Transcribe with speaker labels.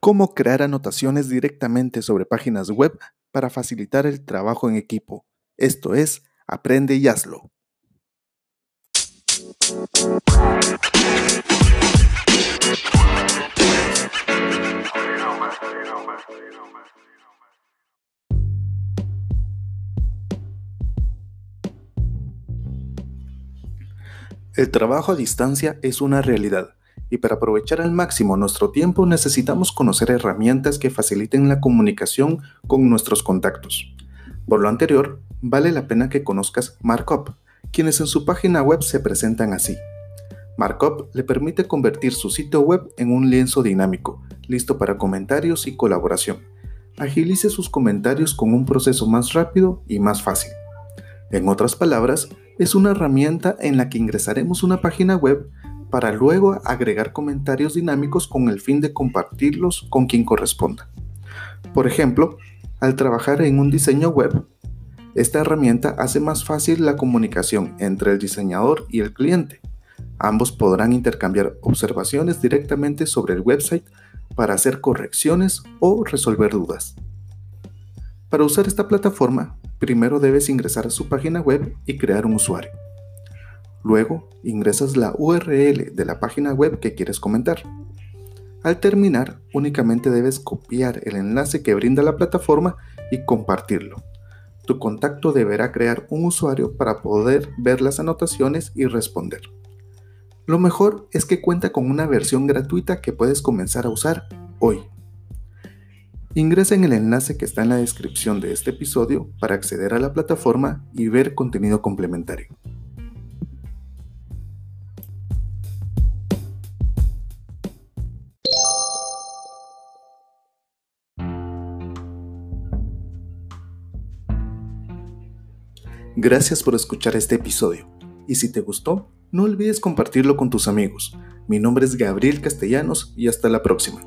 Speaker 1: cómo crear anotaciones directamente sobre páginas web para facilitar el trabajo en equipo. Esto es, aprende y hazlo. El trabajo a distancia es una realidad y para aprovechar al máximo nuestro tiempo necesitamos conocer herramientas que faciliten la comunicación con nuestros contactos. Por lo anterior, vale la pena que conozcas Markup, quienes en su página web se presentan así. Markup le permite convertir su sitio web en un lienzo dinámico, listo para comentarios y colaboración. Agilice sus comentarios con un proceso más rápido y más fácil. En otras palabras, es una herramienta en la que ingresaremos una página web para luego agregar comentarios dinámicos con el fin de compartirlos con quien corresponda. Por ejemplo, al trabajar en un diseño web, esta herramienta hace más fácil la comunicación entre el diseñador y el cliente. Ambos podrán intercambiar observaciones directamente sobre el website para hacer correcciones o resolver dudas. Para usar esta plataforma, primero debes ingresar a su página web y crear un usuario. Luego, ingresas la URL de la página web que quieres comentar. Al terminar, únicamente debes copiar el enlace que brinda la plataforma y compartirlo. Tu contacto deberá crear un usuario para poder ver las anotaciones y responder. Lo mejor es que cuenta con una versión gratuita que puedes comenzar a usar hoy. Ingresa en el enlace que está en la descripción de este episodio para acceder a la plataforma y ver contenido complementario. Gracias por escuchar este episodio. Y si te gustó, no olvides compartirlo con tus amigos. Mi nombre es Gabriel Castellanos y hasta la próxima.